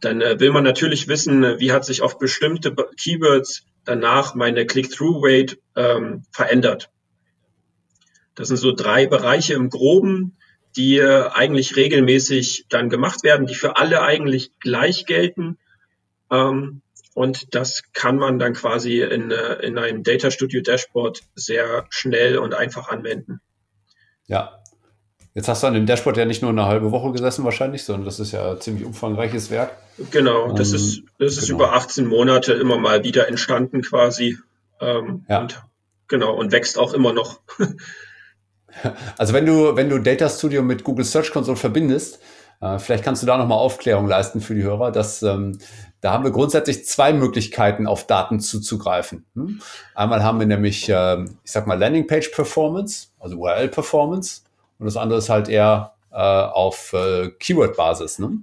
dann äh, will man natürlich wissen, wie hat sich auf bestimmte Keywords danach meine Click-Through-Rate ähm, verändert. Das sind so drei Bereiche im Groben, die äh, eigentlich regelmäßig dann gemacht werden, die für alle eigentlich gleich gelten ähm, und das kann man dann quasi in, äh, in einem Data Studio Dashboard sehr schnell und einfach anwenden. Ja. Jetzt hast du an dem Dashboard ja nicht nur eine halbe Woche gesessen wahrscheinlich, sondern das ist ja ziemlich umfangreiches Werk. Genau, das um, ist, das genau. ist über 18 Monate immer mal wieder entstanden quasi. Ähm, ja. Und, genau, und wächst auch immer noch. also wenn du, wenn du Data Studio mit Google Search Console verbindest, äh, vielleicht kannst du da nochmal Aufklärung leisten für die Hörer, dass ähm, da haben wir grundsätzlich zwei Möglichkeiten, auf Daten zuzugreifen. Hm? Einmal haben wir nämlich, äh, ich sag mal, Landingpage Performance, also URL Performance, und das andere ist halt eher äh, auf äh, Keyword-Basis. Ne?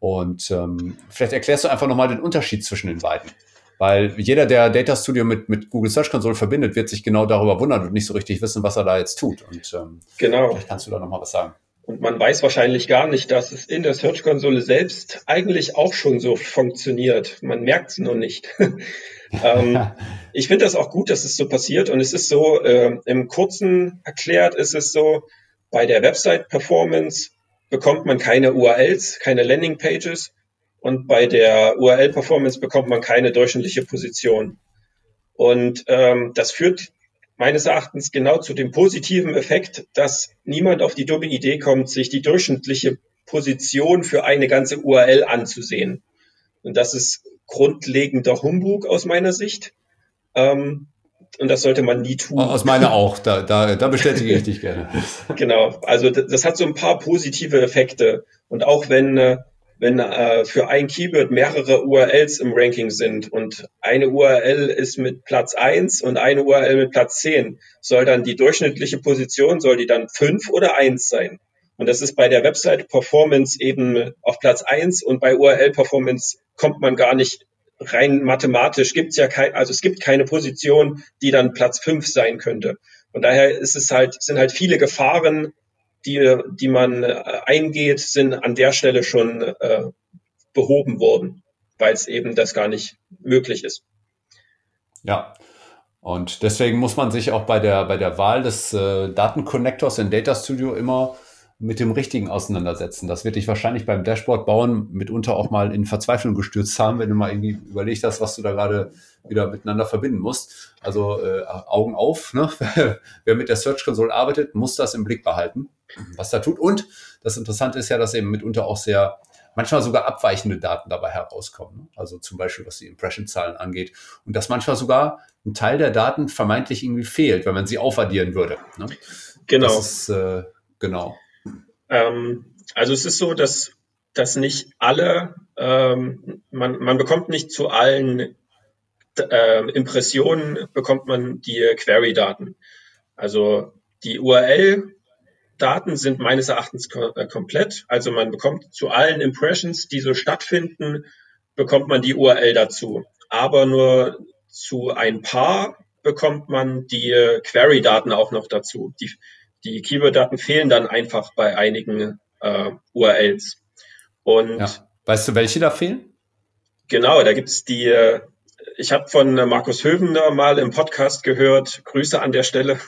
Und ähm, vielleicht erklärst du einfach nochmal den Unterschied zwischen den beiden. Weil jeder, der Data Studio mit, mit Google Search Console verbindet, wird sich genau darüber wundern und nicht so richtig wissen, was er da jetzt tut. Und ähm, genau. vielleicht kannst du da nochmal was sagen. Und man weiß wahrscheinlich gar nicht, dass es in der Search-Konsole selbst eigentlich auch schon so funktioniert. Man merkt es nur nicht. ähm, ich finde das auch gut, dass es so passiert. Und es ist so, äh, im Kurzen erklärt ist es so, bei der Website-Performance bekommt man keine URLs, keine Landing-Pages. Und bei der URL-Performance bekommt man keine durchschnittliche Position. Und ähm, das führt meines Erachtens genau zu dem positiven Effekt, dass niemand auf die dumme Idee kommt, sich die durchschnittliche Position für eine ganze URL anzusehen. Und das ist grundlegender Humbug aus meiner Sicht. Ähm, und das sollte man nie tun. Aus meiner auch, da, da, da bestätige ich dich gerne. genau, also das, das, hat so ein paar positive Effekte. Und auch wenn äh, wenn äh, für ein Keyword mehrere URLs im Ranking sind und eine URL ist mit Platz eins und eine URL mit Platz zehn, soll dann die durchschnittliche Position, soll die dann fünf oder eins sein? Und das ist bei der Website Performance eben auf Platz eins und bei URL Performance kommt man gar nicht rein mathematisch gibt's ja kein, also es gibt keine Position, die dann Platz fünf sein könnte. Und daher ist es halt, sind halt viele Gefahren die, die man äh, eingeht, sind an der Stelle schon äh, behoben worden, weil es eben das gar nicht möglich ist. Ja. Und deswegen muss man sich auch bei der, bei der Wahl des äh, Datenconnectors in Data Studio immer mit dem Richtigen auseinandersetzen. Das wird dich wahrscheinlich beim Dashboard bauen mitunter auch mal in Verzweiflung gestürzt haben, wenn du mal irgendwie überlegt hast, was du da gerade wieder miteinander verbinden musst. Also äh, Augen auf. Ne? Wer mit der Search Console arbeitet, muss das im Blick behalten, was da tut. Und das Interessante ist ja, dass eben mitunter auch sehr manchmal sogar abweichende Daten dabei herauskommen. Ne? Also zum Beispiel, was die Impression-Zahlen angeht. Und dass manchmal sogar ein Teil der Daten vermeintlich irgendwie fehlt, wenn man sie aufaddieren würde. Ne? Genau. Das ist, äh, genau. Ähm, also es ist so, dass, dass nicht alle, ähm, man, man bekommt nicht zu allen äh, Impressionen bekommt man die Query-Daten. Also die URL-Daten sind meines Erachtens äh, komplett. Also man bekommt zu allen Impressions, die so stattfinden, bekommt man die URL dazu. aber nur zu ein paar bekommt man die Query-Daten auch noch dazu. Die, die Keyword-Daten fehlen dann einfach bei einigen äh, URLs. Und ja. weißt du, welche da fehlen? Genau, da gibt's die, äh, ich habe von Markus Hövener mal im Podcast gehört, Grüße an der Stelle,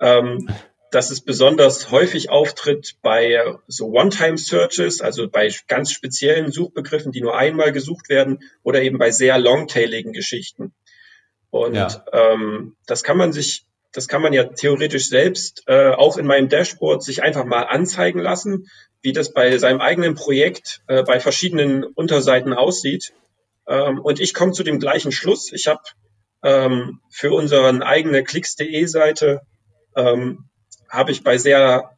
ähm, dass es besonders häufig auftritt bei so One-Time-Searches, also bei ganz speziellen Suchbegriffen, die nur einmal gesucht werden, oder eben bei sehr longtailigen Geschichten. Und ja. ähm, das kann man sich, das kann man ja theoretisch selbst äh, auch in meinem Dashboard sich einfach mal anzeigen lassen, wie das bei seinem eigenen Projekt äh, bei verschiedenen Unterseiten aussieht. Ähm, und ich komme zu dem gleichen Schluss. Ich habe ähm, für unseren eigene Klicks.de Seite ähm, habe ich bei sehr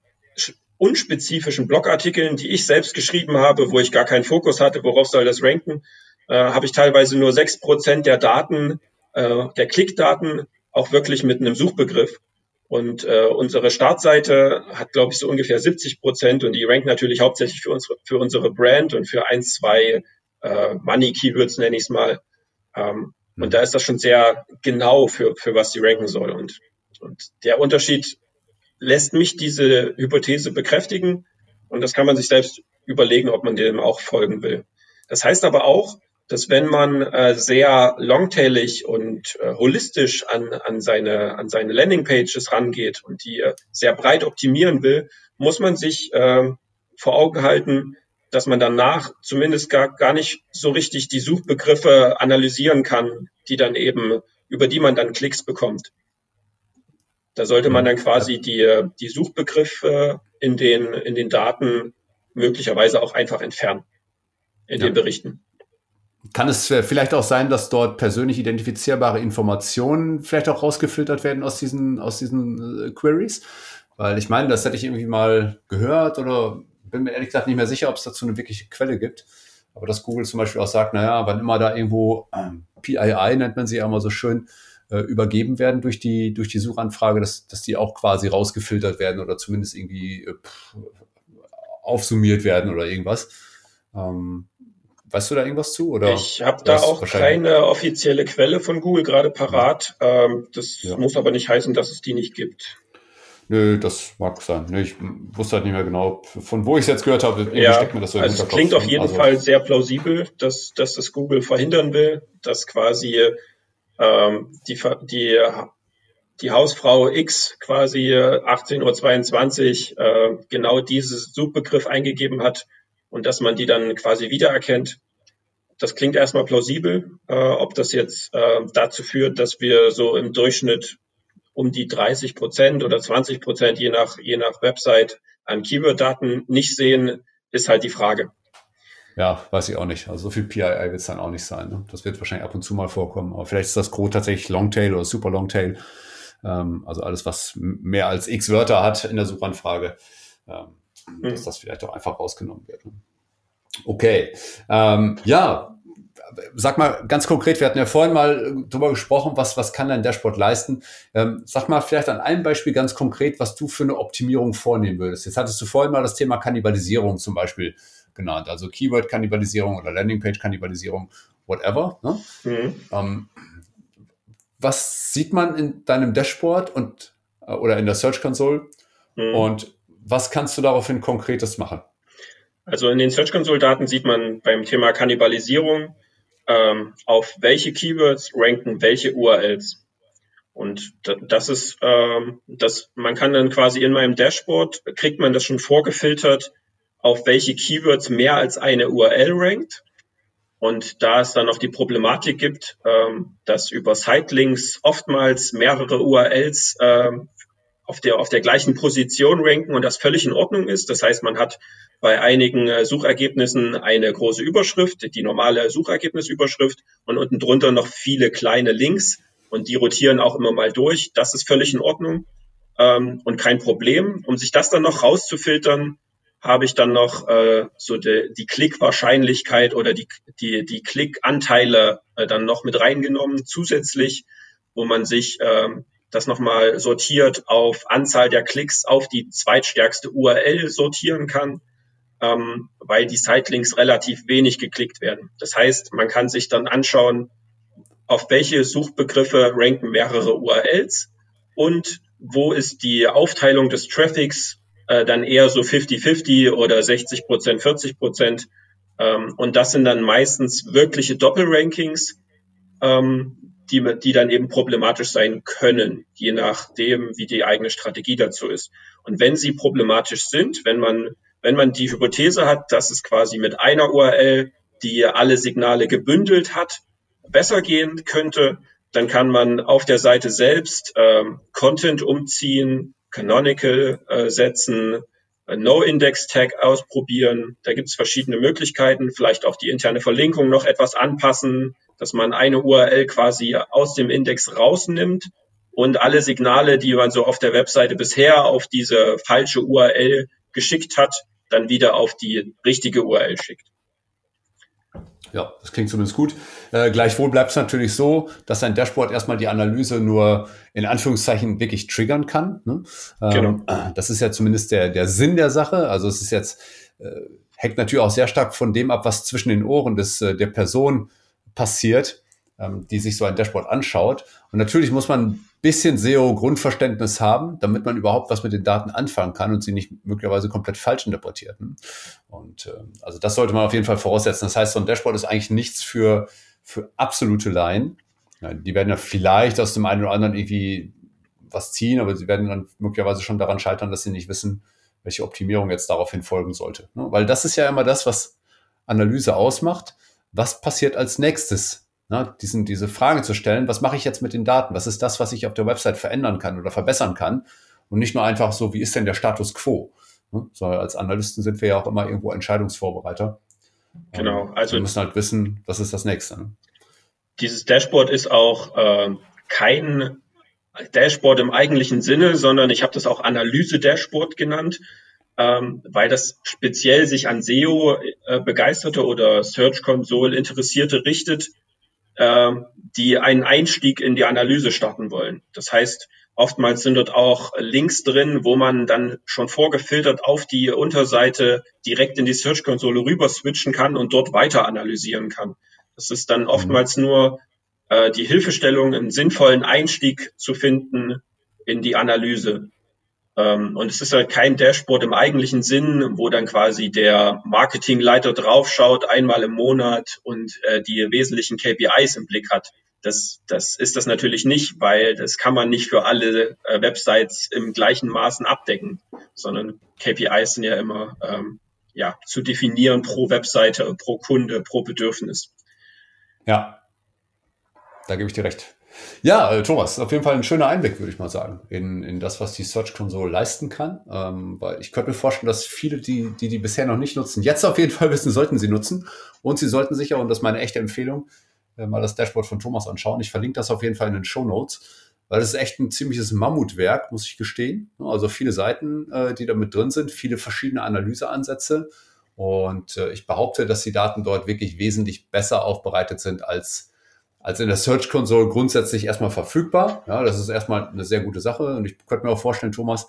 unspezifischen Blogartikeln, die ich selbst geschrieben habe, wo ich gar keinen Fokus hatte, worauf soll das ranken, äh, habe ich teilweise nur sechs Prozent der Daten äh, der Klickdaten auch wirklich mit einem Suchbegriff. Und äh, unsere Startseite hat, glaube ich, so ungefähr 70 Prozent und die rankt natürlich hauptsächlich für unsere, für unsere Brand und für ein, zwei äh, Money-Keywords, nenne ich es mal. Ähm, mhm. Und da ist das schon sehr genau, für, für was die ranken soll. Und, und der Unterschied lässt mich diese Hypothese bekräftigen. Und das kann man sich selbst überlegen, ob man dem auch folgen will. Das heißt aber auch, dass wenn man äh, sehr longtailig und äh, holistisch an, an, seine, an seine Landingpages rangeht und die äh, sehr breit optimieren will, muss man sich äh, vor Augen halten, dass man danach zumindest gar, gar nicht so richtig die Suchbegriffe analysieren kann, die dann eben, über die man dann Klicks bekommt. Da sollte man dann quasi die, die Suchbegriffe in den, in den Daten möglicherweise auch einfach entfernen in ja. den Berichten. Kann es äh, vielleicht auch sein, dass dort persönlich identifizierbare Informationen vielleicht auch rausgefiltert werden aus diesen, aus diesen äh, Queries? Weil ich meine, das hätte ich irgendwie mal gehört oder bin mir ehrlich gesagt nicht mehr sicher, ob es dazu eine wirkliche Quelle gibt. Aber dass Google zum Beispiel auch sagt, naja, wann immer da irgendwo ähm, PII, nennt man sie ja immer so schön, äh, übergeben werden durch die, durch die Suchanfrage, dass, dass die auch quasi rausgefiltert werden oder zumindest irgendwie äh, aufsummiert werden oder irgendwas. Ähm, Weißt du da irgendwas zu? Oder ich habe da auch keine offizielle Quelle von Google gerade parat. Ähm, das ja. muss aber nicht heißen, dass es die nicht gibt. Nö, das mag sein. Nö, ich wusste halt nicht mehr genau, von wo ich es jetzt gehört habe. Ja, steckt mir das so also es klingt auf jeden also, Fall sehr plausibel, dass, dass das Google verhindern will, dass quasi ähm, die, die, die Hausfrau X quasi 18.22 Uhr äh, genau diesen Suchbegriff eingegeben hat und dass man die dann quasi wiedererkennt. Das klingt erstmal plausibel. Äh, ob das jetzt äh, dazu führt, dass wir so im Durchschnitt um die 30 Prozent oder 20 Prozent je nach, je nach Website an Keyword-Daten nicht sehen, ist halt die Frage. Ja, weiß ich auch nicht. Also so viel PII wird es dann auch nicht sein. Ne? Das wird wahrscheinlich ab und zu mal vorkommen. Aber vielleicht ist das Code tatsächlich Longtail oder Super Longtail. Ähm, also alles, was mehr als x Wörter hat in der Suchanfrage. Ähm, mhm. dass das vielleicht auch einfach rausgenommen wird. Ne? Okay. Ähm, ja, sag mal ganz konkret, wir hatten ja vorhin mal drüber gesprochen, was, was kann dein Dashboard leisten. Ähm, sag mal vielleicht an einem Beispiel ganz konkret, was du für eine Optimierung vornehmen würdest. Jetzt hattest du vorhin mal das Thema Kannibalisierung zum Beispiel genannt, also Keyword-Kannibalisierung oder Landingpage-Kannibalisierung, whatever. Ne? Mhm. Ähm, was sieht man in deinem Dashboard und äh, oder in der Search Console mhm. und was kannst du daraufhin konkretes machen? Also in den Search Console Daten sieht man beim Thema Kannibalisierung, ähm, auf welche Keywords ranken welche URLs. Und das ist, ähm, das, man kann dann quasi in meinem Dashboard, kriegt man das schon vorgefiltert, auf welche Keywords mehr als eine URL rankt. Und da es dann noch die Problematik gibt, ähm, dass über Sitelinks oftmals mehrere URLs ähm, auf der, auf der gleichen Position ranken und das völlig in Ordnung ist. Das heißt, man hat bei einigen äh, Suchergebnissen eine große Überschrift, die normale Suchergebnisüberschrift und unten drunter noch viele kleine Links und die rotieren auch immer mal durch. Das ist völlig in Ordnung ähm, und kein Problem. Um sich das dann noch rauszufiltern, habe ich dann noch äh, so die, die Klickwahrscheinlichkeit oder die, die, die Klickanteile äh, dann noch mit reingenommen zusätzlich, wo man sich ähm, das nochmal sortiert auf Anzahl der Klicks auf die zweitstärkste URL sortieren kann, ähm, weil die Sitelinks relativ wenig geklickt werden. Das heißt, man kann sich dann anschauen, auf welche Suchbegriffe ranken mehrere URLs und wo ist die Aufteilung des Traffics äh, dann eher so 50-50 oder 60 Prozent, 40 Prozent. Ähm, und das sind dann meistens wirkliche Doppelrankings, ähm, die, die dann eben problematisch sein können, je nachdem, wie die eigene Strategie dazu ist. Und wenn sie problematisch sind, wenn man, wenn man die Hypothese hat, dass es quasi mit einer URL, die alle Signale gebündelt hat, besser gehen könnte, dann kann man auf der Seite selbst ähm, Content umziehen, Canonical äh, setzen, No-Index-Tag ausprobieren. Da gibt es verschiedene Möglichkeiten, vielleicht auch die interne Verlinkung noch etwas anpassen, dass man eine URL quasi aus dem Index rausnimmt und alle Signale, die man so auf der Webseite bisher auf diese falsche URL geschickt hat, dann wieder auf die richtige URL schickt. Ja, das klingt zumindest gut. Äh, gleichwohl bleibt es natürlich so, dass ein Dashboard erstmal die Analyse nur in Anführungszeichen wirklich triggern kann. Ne? Ähm, genau. Das ist ja zumindest der, der Sinn der Sache. Also es ist jetzt, äh, hängt natürlich auch sehr stark von dem ab, was zwischen den Ohren des, äh, der Person passiert, ähm, die sich so ein Dashboard anschaut. Und natürlich muss man bisschen SEO-Grundverständnis haben, damit man überhaupt was mit den Daten anfangen kann und sie nicht möglicherweise komplett falsch interpretiert. Und äh, also das sollte man auf jeden Fall voraussetzen. Das heißt, so ein Dashboard ist eigentlich nichts für, für absolute Laien. Ja, die werden ja vielleicht aus dem einen oder anderen irgendwie was ziehen, aber sie werden dann möglicherweise schon daran scheitern, dass sie nicht wissen, welche Optimierung jetzt daraufhin folgen sollte. Ne? Weil das ist ja immer das, was Analyse ausmacht. Was passiert als nächstes Ne, diesen, diese Frage zu stellen, was mache ich jetzt mit den Daten? Was ist das, was ich auf der Website verändern kann oder verbessern kann? Und nicht nur einfach so, wie ist denn der Status quo? Ne, sondern als Analysten sind wir ja auch immer irgendwo Entscheidungsvorbereiter. Genau, also. Wir müssen halt wissen, was ist das nächste. Ne? Dieses Dashboard ist auch äh, kein Dashboard im eigentlichen Sinne, sondern ich habe das auch Analyse-Dashboard genannt, ähm, weil das speziell sich an SEO äh, begeisterte oder Search Console Interessierte richtet, äh, die einen Einstieg in die Analyse starten wollen. Das heißt, oftmals sind dort auch Links drin, wo man dann schon vorgefiltert auf die Unterseite direkt in die Search-Konsole rüber switchen kann und dort weiter analysieren kann. Das ist dann mhm. oftmals nur äh, die Hilfestellung, einen sinnvollen Einstieg zu finden in die Analyse. Ähm, und es ist halt kein Dashboard im eigentlichen Sinn, wo dann quasi der Marketingleiter draufschaut, einmal im Monat und äh, die wesentlichen KPIs im Blick hat. Das, das ist das natürlich nicht, weil das kann man nicht für alle äh, Websites im gleichen Maßen abdecken, sondern KPIs sind ja immer ähm, ja, zu definieren pro Webseite, pro Kunde, pro Bedürfnis. Ja, da gebe ich dir recht. Ja, äh, Thomas, auf jeden Fall ein schöner Einblick, würde ich mal sagen, in, in das, was die Search Console leisten kann. Ähm, weil ich könnte mir vorstellen, dass viele, die, die die bisher noch nicht nutzen, jetzt auf jeden Fall wissen, sollten sie nutzen. Und sie sollten sicher, und das ist meine echte Empfehlung, äh, mal das Dashboard von Thomas anschauen. Ich verlinke das auf jeden Fall in den Show Notes, weil das ist echt ein ziemliches Mammutwerk, muss ich gestehen. Also viele Seiten, äh, die da mit drin sind, viele verschiedene Analyseansätze. Und äh, ich behaupte, dass die Daten dort wirklich wesentlich besser aufbereitet sind als als in der Search Console grundsätzlich erstmal verfügbar. Ja, das ist erstmal eine sehr gute Sache. Und ich könnte mir auch vorstellen, Thomas,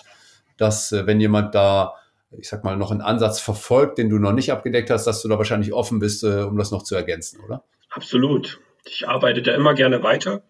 dass äh, wenn jemand da, ich sag mal, noch einen Ansatz verfolgt, den du noch nicht abgedeckt hast, dass du da wahrscheinlich offen bist, äh, um das noch zu ergänzen, oder? Absolut. Ich arbeite da immer gerne weiter.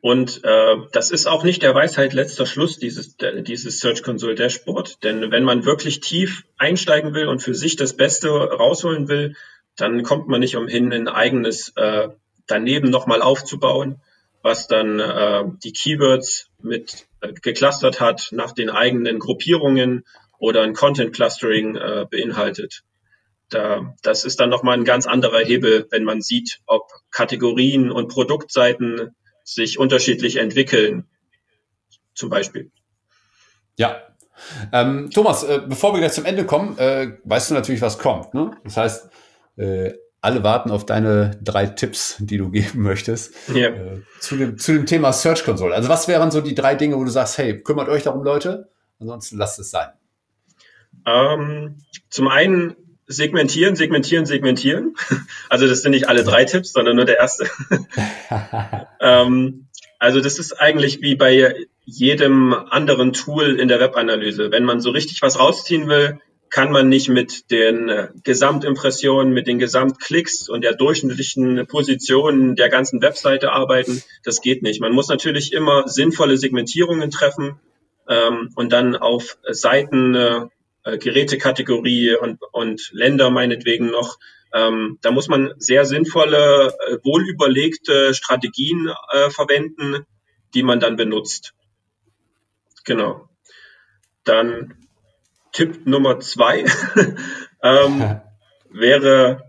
Und äh, das ist auch nicht der Weisheit letzter Schluss, dieses, dieses Search Console Dashboard. Denn wenn man wirklich tief einsteigen will und für sich das Beste rausholen will, dann kommt man nicht umhin, ein eigenes äh, daneben nochmal aufzubauen, was dann äh, die Keywords mit äh, geclustert hat nach den eigenen Gruppierungen oder ein Content Clustering äh, beinhaltet. Da, das ist dann nochmal ein ganz anderer Hebel, wenn man sieht, ob Kategorien und Produktseiten sich unterschiedlich entwickeln, zum Beispiel. Ja. Ähm, Thomas, äh, bevor wir gleich zum Ende kommen, äh, weißt du natürlich, was kommt. Ne? Das heißt, äh, alle warten auf deine drei Tipps, die du geben möchtest ja. äh, zu, dem, zu dem Thema Search Console. Also was wären so die drei Dinge, wo du sagst, hey, kümmert euch darum, Leute, ansonsten lasst es sein. Ähm, zum einen segmentieren, segmentieren, segmentieren. Also das sind nicht alle drei Tipps, sondern nur der erste. ähm, also das ist eigentlich wie bei jedem anderen Tool in der Webanalyse. Wenn man so richtig was rausziehen will, kann man nicht mit den äh, Gesamtimpressionen, mit den Gesamtklicks und der durchschnittlichen Position der ganzen Webseite arbeiten. Das geht nicht. Man muss natürlich immer sinnvolle Segmentierungen treffen ähm, und dann auf Seiten, äh, äh, Gerätekategorie und, und Länder meinetwegen noch. Ähm, da muss man sehr sinnvolle, äh, wohlüberlegte Strategien äh, verwenden, die man dann benutzt. Genau. Dann Tipp Nummer zwei ähm, wäre,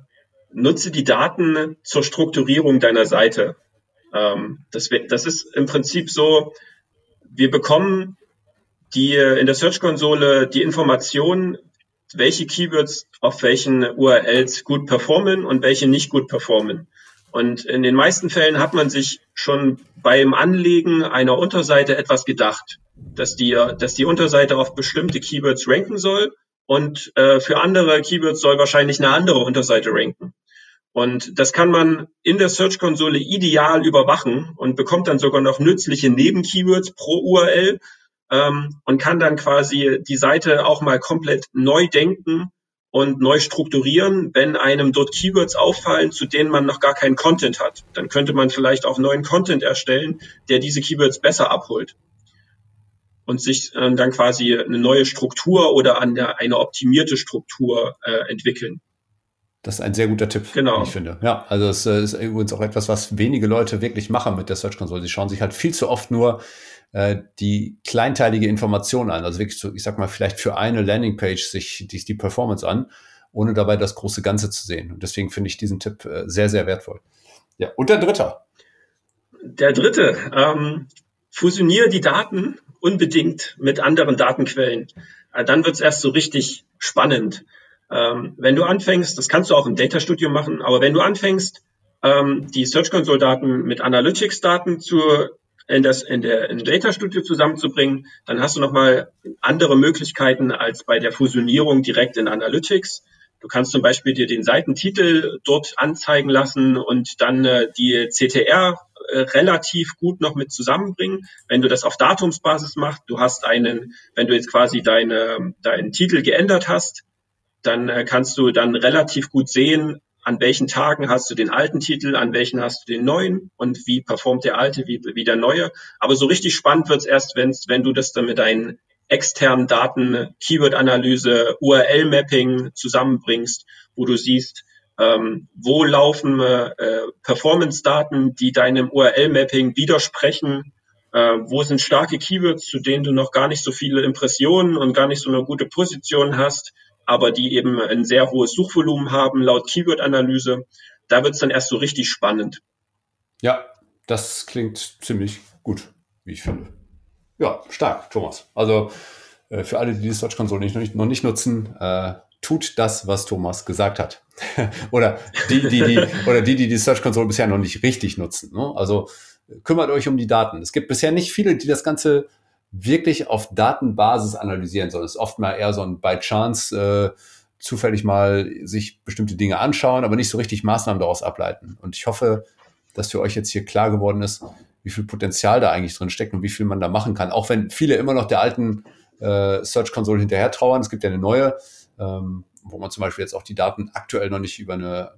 nutze die Daten zur Strukturierung deiner Seite. Ähm, das, das ist im Prinzip so, wir bekommen die in der Search-Konsole die Informationen, welche Keywords auf welchen URLs gut performen und welche nicht gut performen. Und in den meisten Fällen hat man sich schon beim Anlegen einer Unterseite etwas gedacht dass die, dass die Unterseite auf bestimmte Keywords ranken soll und äh, für andere Keywords soll wahrscheinlich eine andere Unterseite ranken. Und das kann man in der Search-Konsole ideal überwachen und bekommt dann sogar noch nützliche Nebenkeywords pro URL ähm, und kann dann quasi die Seite auch mal komplett neu denken und neu strukturieren, wenn einem dort Keywords auffallen, zu denen man noch gar keinen Content hat. Dann könnte man vielleicht auch neuen Content erstellen, der diese Keywords besser abholt und sich äh, dann quasi eine neue Struktur oder an der, eine optimierte Struktur äh, entwickeln. Das ist ein sehr guter Tipp, genau. ich finde. Ja, also es äh, ist übrigens auch etwas, was wenige Leute wirklich machen mit der Search Console. Sie schauen sich halt viel zu oft nur äh, die kleinteilige Information an. Also wirklich so, ich sag mal, vielleicht für eine Landingpage sich die, die Performance an, ohne dabei das große Ganze zu sehen. Und deswegen finde ich diesen Tipp äh, sehr, sehr wertvoll. Ja, und der dritte. Der dritte, ähm, fusioniere die Daten unbedingt mit anderen Datenquellen. Äh, dann wird es erst so richtig spannend. Ähm, wenn du anfängst, das kannst du auch im Data Studio machen, aber wenn du anfängst, ähm, die Search Console Daten mit Analytics Daten zu in das in der in Data Studio zusammenzubringen, dann hast du nochmal andere Möglichkeiten als bei der Fusionierung direkt in Analytics. Du kannst zum Beispiel dir den Seitentitel dort anzeigen lassen und dann äh, die CTR äh, relativ gut noch mit zusammenbringen. Wenn du das auf Datumsbasis machst, du hast einen, wenn du jetzt quasi deine, deinen Titel geändert hast, dann äh, kannst du dann relativ gut sehen, an welchen Tagen hast du den alten Titel, an welchen hast du den neuen und wie performt der alte, wie, wie der neue. Aber so richtig spannend wird's erst, wenn's, wenn du das dann mit deinen externen Daten, Keyword-Analyse, URL-Mapping zusammenbringst, wo du siehst, ähm, wo laufen äh, Performance-Daten, die deinem URL-Mapping widersprechen, äh, wo sind starke Keywords, zu denen du noch gar nicht so viele Impressionen und gar nicht so eine gute Position hast, aber die eben ein sehr hohes Suchvolumen haben laut Keyword-Analyse. Da wird es dann erst so richtig spannend. Ja, das klingt ziemlich gut, wie ich finde. Ja, stark, Thomas. Also äh, für alle, die die Search Console nicht, noch, nicht, noch nicht nutzen, äh, tut das, was Thomas gesagt hat. oder die, die, die, oder die, die die Search Console bisher noch nicht richtig nutzen. Ne? Also kümmert euch um die Daten. Es gibt bisher nicht viele, die das Ganze wirklich auf Datenbasis analysieren, sondern es ist oft mal eher so ein by chance äh, zufällig mal sich bestimmte Dinge anschauen, aber nicht so richtig Maßnahmen daraus ableiten. Und ich hoffe, dass für euch jetzt hier klar geworden ist, wie viel Potenzial da eigentlich drin steckt und wie viel man da machen kann. Auch wenn viele immer noch der alten äh, Search Console hinterher trauern. Es gibt ja eine neue, ähm, wo man zum Beispiel jetzt auch die Daten aktuell noch nicht über eine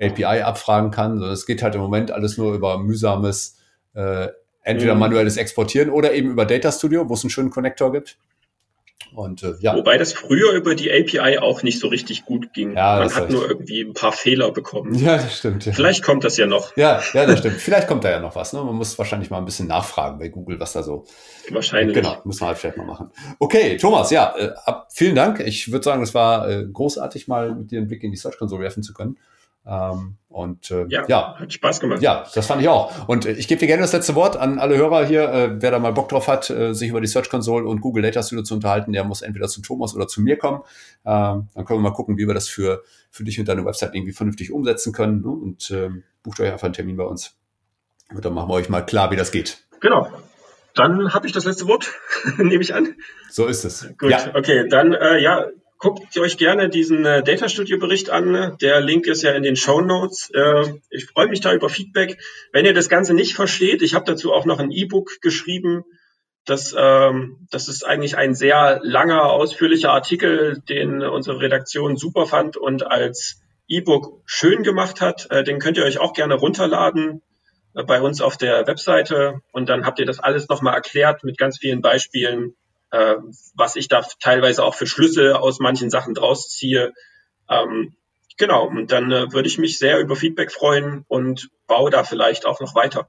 API abfragen kann, sondern es geht halt im Moment alles nur über mühsames, äh, entweder mhm. manuelles Exportieren oder eben über Data Studio, wo es einen schönen Connector gibt. Und, äh, ja. Wobei das früher über die API auch nicht so richtig gut ging. Ja, Man hat heißt. nur irgendwie ein paar Fehler bekommen. Ja, das stimmt. Ja. Vielleicht kommt das ja noch. Ja, ja, das stimmt. Vielleicht kommt da ja noch was. Ne? Man muss wahrscheinlich mal ein bisschen nachfragen bei Google, was da so. Wahrscheinlich. Genau, muss man halt vielleicht mal machen. Okay, Thomas, ja, äh, vielen Dank. Ich würde sagen, es war äh, großartig, mal mit dir einen Blick in die Search Console werfen zu können. Ähm, und äh, ja, ja, hat Spaß gemacht. Ja, das fand ich auch. Und äh, ich gebe dir gerne das letzte Wort an alle Hörer hier. Äh, wer da mal Bock drauf hat, äh, sich über die Search Console und Google Data Studio zu unterhalten, der muss entweder zu Thomas oder zu mir kommen. Ähm, dann können wir mal gucken, wie wir das für, für dich und deine Website irgendwie vernünftig umsetzen können. Ne? Und ähm, bucht euch einfach einen Termin bei uns. Und dann machen wir euch mal klar, wie das geht. Genau. Dann habe ich das letzte Wort, nehme ich an. So ist es. Gut, ja. okay. Dann äh, ja, guckt euch gerne diesen äh, Data Studio Bericht an. Der Link ist ja in den Show Notes. Äh, ich freue mich da über Feedback. Wenn ihr das Ganze nicht versteht, ich habe dazu auch noch ein E-Book geschrieben. Das, ähm, das ist eigentlich ein sehr langer, ausführlicher Artikel, den unsere Redaktion super fand und als E-Book schön gemacht hat. Äh, den könnt ihr euch auch gerne runterladen äh, bei uns auf der Webseite und dann habt ihr das alles nochmal erklärt mit ganz vielen Beispielen, äh, was ich da teilweise auch für Schlüsse aus manchen Sachen draus ziehe. Ähm, genau, und dann äh, würde ich mich sehr über Feedback freuen und baue da vielleicht auch noch weiter.